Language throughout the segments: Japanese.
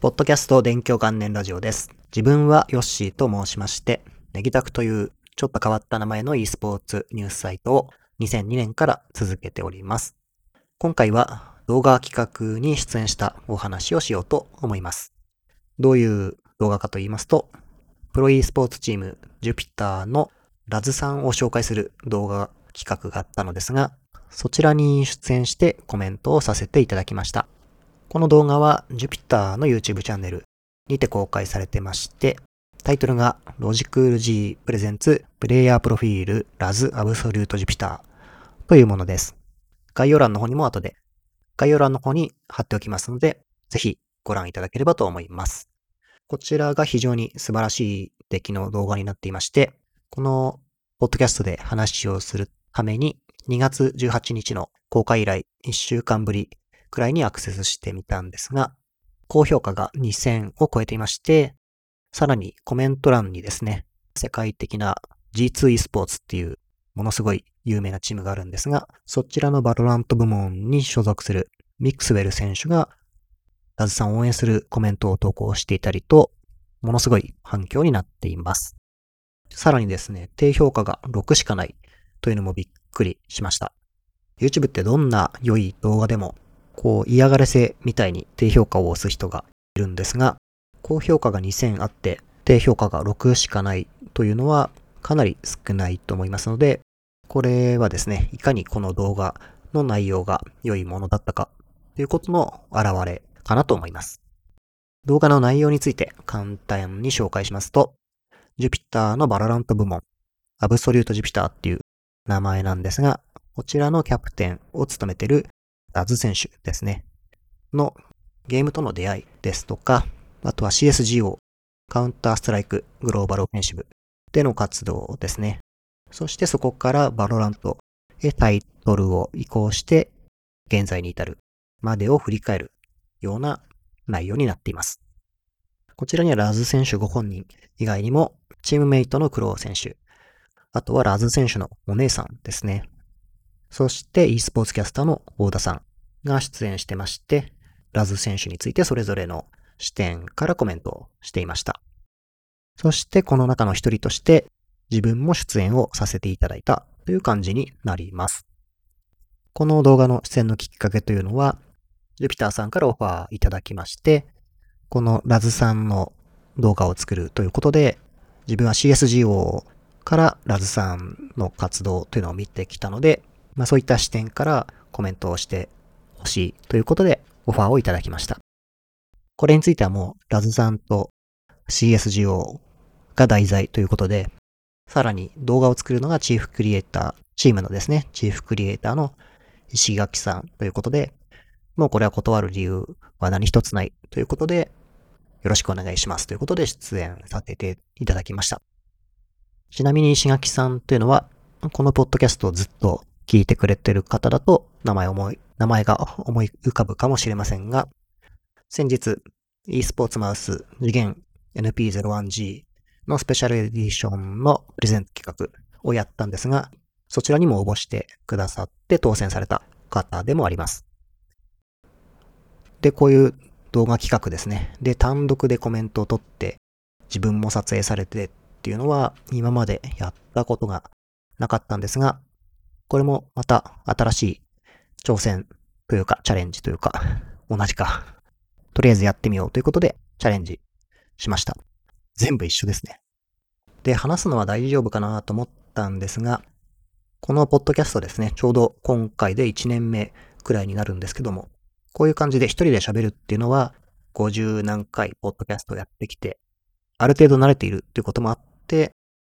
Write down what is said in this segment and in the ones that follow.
ポッドキャスト勉強元年ラジオです。自分はヨッシーと申しまして、ネギタクというちょっと変わった名前の e スポーツニュースサイトを2002年から続けております。今回は動画企画に出演したお話をしようと思います。どういう動画かと言いますと、プロ e スポーツチームジュピターのラズさんを紹介する動画企画があったのですが、そちらに出演してコメントをさせていただきました。この動画は Jupyter の YouTube チャンネルにて公開されてまして、タイトルが Logical G Presents Player Profile Raz Absolute Jupyter というものです。概要欄の方にも後で概要欄の方に貼っておきますので、ぜひご覧いただければと思います。こちらが非常に素晴らしい出来の動画になっていまして、このポッドキャストで話をするために2月18日の公開以来1週間ぶりくらいにアクセスしてみたんですが、高評価が2000を超えていまして、さらにコメント欄にですね、世界的な G2e スポーツっていうものすごい有名なチームがあるんですが、そちらの VALORANT 部門に所属するミックスウェル選手が、ラズさんを応援するコメントを投稿していたりと、ものすごい反響になっています。さらにですね、低評価が6しかないというのもびっくりしました。YouTube ってどんな良い動画でもこう嫌がらせみたいに低評価を押す人がいるんですが、高評価が2000あって低評価が6しかないというのはかなり少ないと思いますので、これはですね、いかにこの動画の内容が良いものだったかということの表れかなと思います。動画の内容について簡単に紹介しますと、 JUPITER の VALORANT 部門、Absolute JUPITER っていう名前なんですが、こちらのキャプテンを務めているラズ選手ですね。のゲームとの出会いですとか、あとは CSGO、 Counter-Strike: Global Offensive での活動ですね。そしてそこから VALORANT へタイトルを移行して現在に至るまでを振り返るような内容になっています。こちらにはラズ選手ご本人以外にもチームメイトのクロー選手、あとはラズ選手のお姉さんですね。そして e スポーツキャスターの大田さんが出演してまして、ラズ選手についてそれぞれの視点からコメントをしていました。そしてこの中の一人として自分も出演をさせていただいたという感じになります。この動画の出演のきっかけというのは、ジュピターさんからオファーいただきまして、このラズさんの動画を作るということで、自分は CSGO からラズさんの活動というのを見てきたので、まあそういった視点からコメントをしてほしいということでオファーをいただきました。これについてはもうラズさんと CSGO が題材ということで、さらに動画を作るのがチーフクリエイター、チームのですね、チーフクリエイターの石垣さんということで、もうこれは断る理由は何一つないということで、よろしくお願いしますということで出演させていただきました。ちなみに石垣さんというのは、このポッドキャストをずっと聞いてくれてる方だと名前思い、名前が思い浮かぶかもしれませんが、先日 e スポーツマウス次元 NP01G のスペシャルエディションのプレゼント企画をやったんですが、そちらにも応募してくださって当選された方でもあります。で、こういう動画企画ですね。で、単独でコメントを取って自分も撮影されてっていうのは今までやったことがなかったんですが、これもまた新しい挑戦というかチャレンジというか 同じか。とりあえずやってみようということでチャレンジしました。全部一緒ですね。で、話すのは大丈夫かなと思ったんですが、このポッドキャストですね、ちょうど今回で1年目くらいになるんですけども、こういう感じで一人で喋るっていうのは50何回ポッドキャストやってきて、ある程度慣れているっていうこともあって、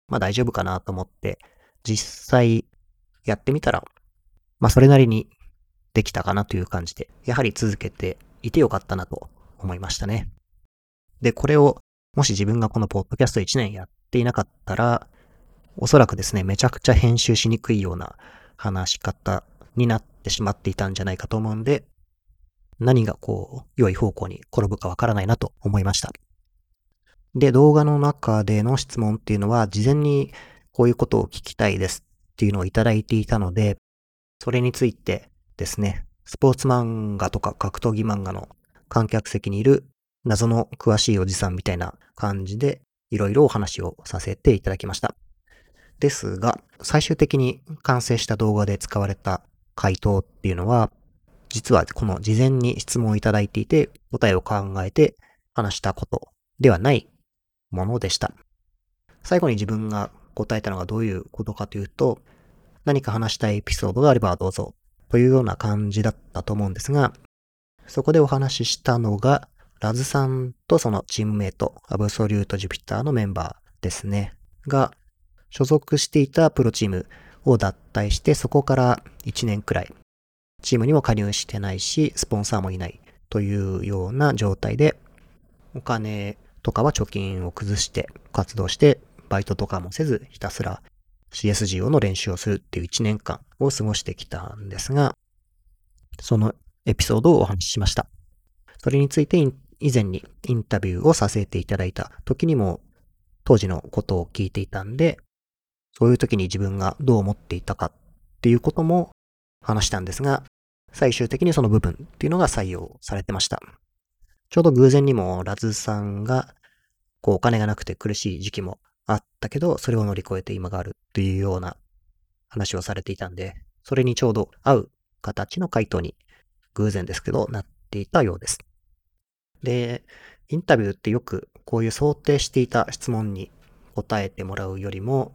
まあ大丈夫かなと思って、実際やってみたら、まあそれなりにできたかなという感じで、やはり続けていてよかったなと思いましたね。で、これをもし自分がこのポッドキャスト1年やっていなかったら、おそらくですね、めちゃくちゃ編集しにくいような話し方になってしまっていたんじゃないかと思うんで、何がこう、良い方向に転ぶかわからないなと思いました。で、動画の中での質問っていうのは、事前にこういうことを聞きたいですっていうのをいただいていたので、それについてですね、スポーツ漫画とか格闘技漫画の観客席にいる謎の詳しいおじさんみたいな感じで、いろいろお話をさせていただきました。ですが、最終的に完成した動画で使われた回答っていうのは、実はこの事前に質問をいただいていて、答えを考えて話したことではないものでした。最後に自分が答えたのがどういうことかというと、何か話したいエピソードがあればどうぞというような感じだったと思うんですが、そこでお話ししたのが、ラズさんとそのチームメイト、アブソリュートジュピターのメンバーですね、が、所属していたプロチームを脱退して、そこから1年くらい、チームにも加入してないし、スポンサーもいないというような状態で、お金とかは貯金を崩して活動して、バイトとかもせず、ひたすら CSGO の練習をするっていう1年間を過ごしてきたんですが、そのエピソードをお話ししました。それについて以前にインタビューをさせていただいた時にも当時のことを聞いていたんで、そういう時に自分がどう思っていたかっていうことも話したんですが、最終的にその部分っていうのが採用されてました。ちょうど偶然にもラズさんが、こうお金がなくて苦しい時期もあったけど、それを乗り越えて今があるっていうような話をされていたんで、それにちょうど合う形の回答に偶然ですけどなっていたようです。で、インタビューってよくこういう想定していた質問に答えてもらうよりも、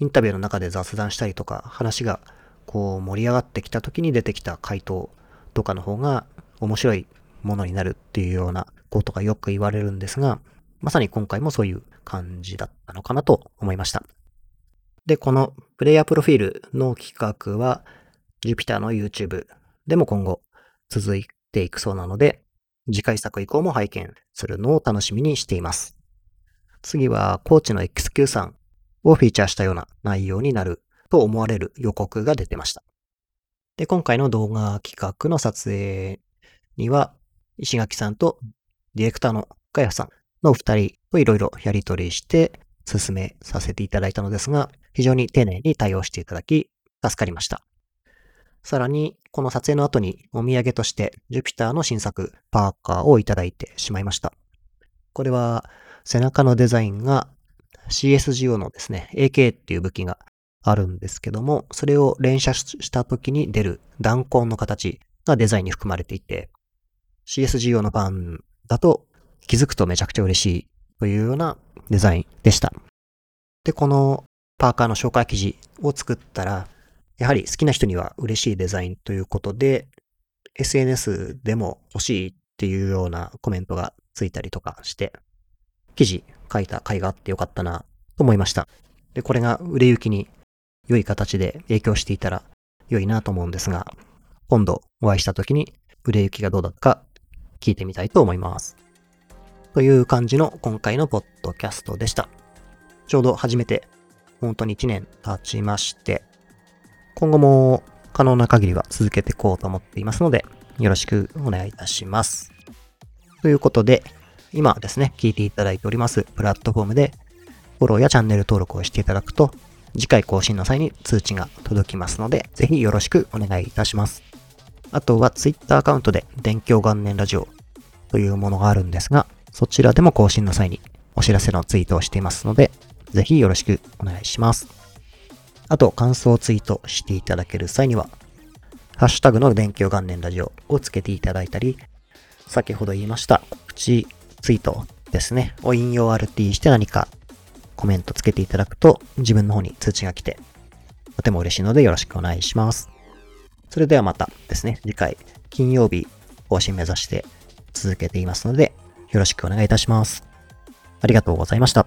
インタビューの中で雑談したりとか、話がこう盛り上がってきた時に出てきた回答とかの方が面白いものになるっていうようなことがよく言われるんですが、まさに今回もそういう感じだったのかなと思いました。で、このプレイヤープロフィールの企画は Jupyter の YouTube でも今後続いていくそうなので、次回作以降も拝見するのを楽しみにしています。次はコーチの XQ さんをフィーチャーしたような内容になると思われる予告が出てました。で、今回の動画企画の撮影には、石垣さんとディレクターのガヤさんのお二人といろいろやり取りして進めさせていただいたのですが、非常に丁寧に対応していただき、助かりました。さらに、この撮影の後にお土産として Jupyter の新作パーカーをいただいてしまいました。これは背中のデザインが CSGO のですね、AK っていう武器があるんですけども、それを連射した時に出る弾痕の形がデザインに含まれていて、CSGO のファンだと気づくとめちゃくちゃ嬉しいというようなデザインでした。で、このパーカーの紹介記事を作ったら、やはり好きな人には嬉しいデザインということで、SNS でも欲しいっていうようなコメントがついたりとかして、記事書いた甲斐があってよかったなと思いました。で、これが売れ行きに良い形で影響していたら良いなと思うんですが、今度お会いした時に売れ行きがどうだったか聞いてみたいと思います。という感じの今回のポッドキャストでした。ちょうど初めて本当に1年経ちまして、今後も可能な限りは続けていこうと思っていますので、よろしくお願いいたします。ということで、今ですね、聞いていただいておりますプラットフォームでフォローやチャンネル登録をしていただくと、次回更新の際に通知が届きますので、ぜひよろしくお願いいたします。あとは Twitter アカウントで勉強元年ラジオというものがあるんですが、そちらでも更新の際にお知らせのツイートをしていますので、ぜひよろしくお願いします。あと、感想ツイートしていただける際には、ハッシュタグの勉強元年ラジオをつけていただいたり、先ほど言いました告知ツイートですね、を引用 RT して何かコメントつけていただくと自分の方に通知が来て、とても嬉しいのでよろしくお願いします。それではまたですね、次回金曜日更新目指して続けていますので、よろしくお願いいたします。ありがとうございました。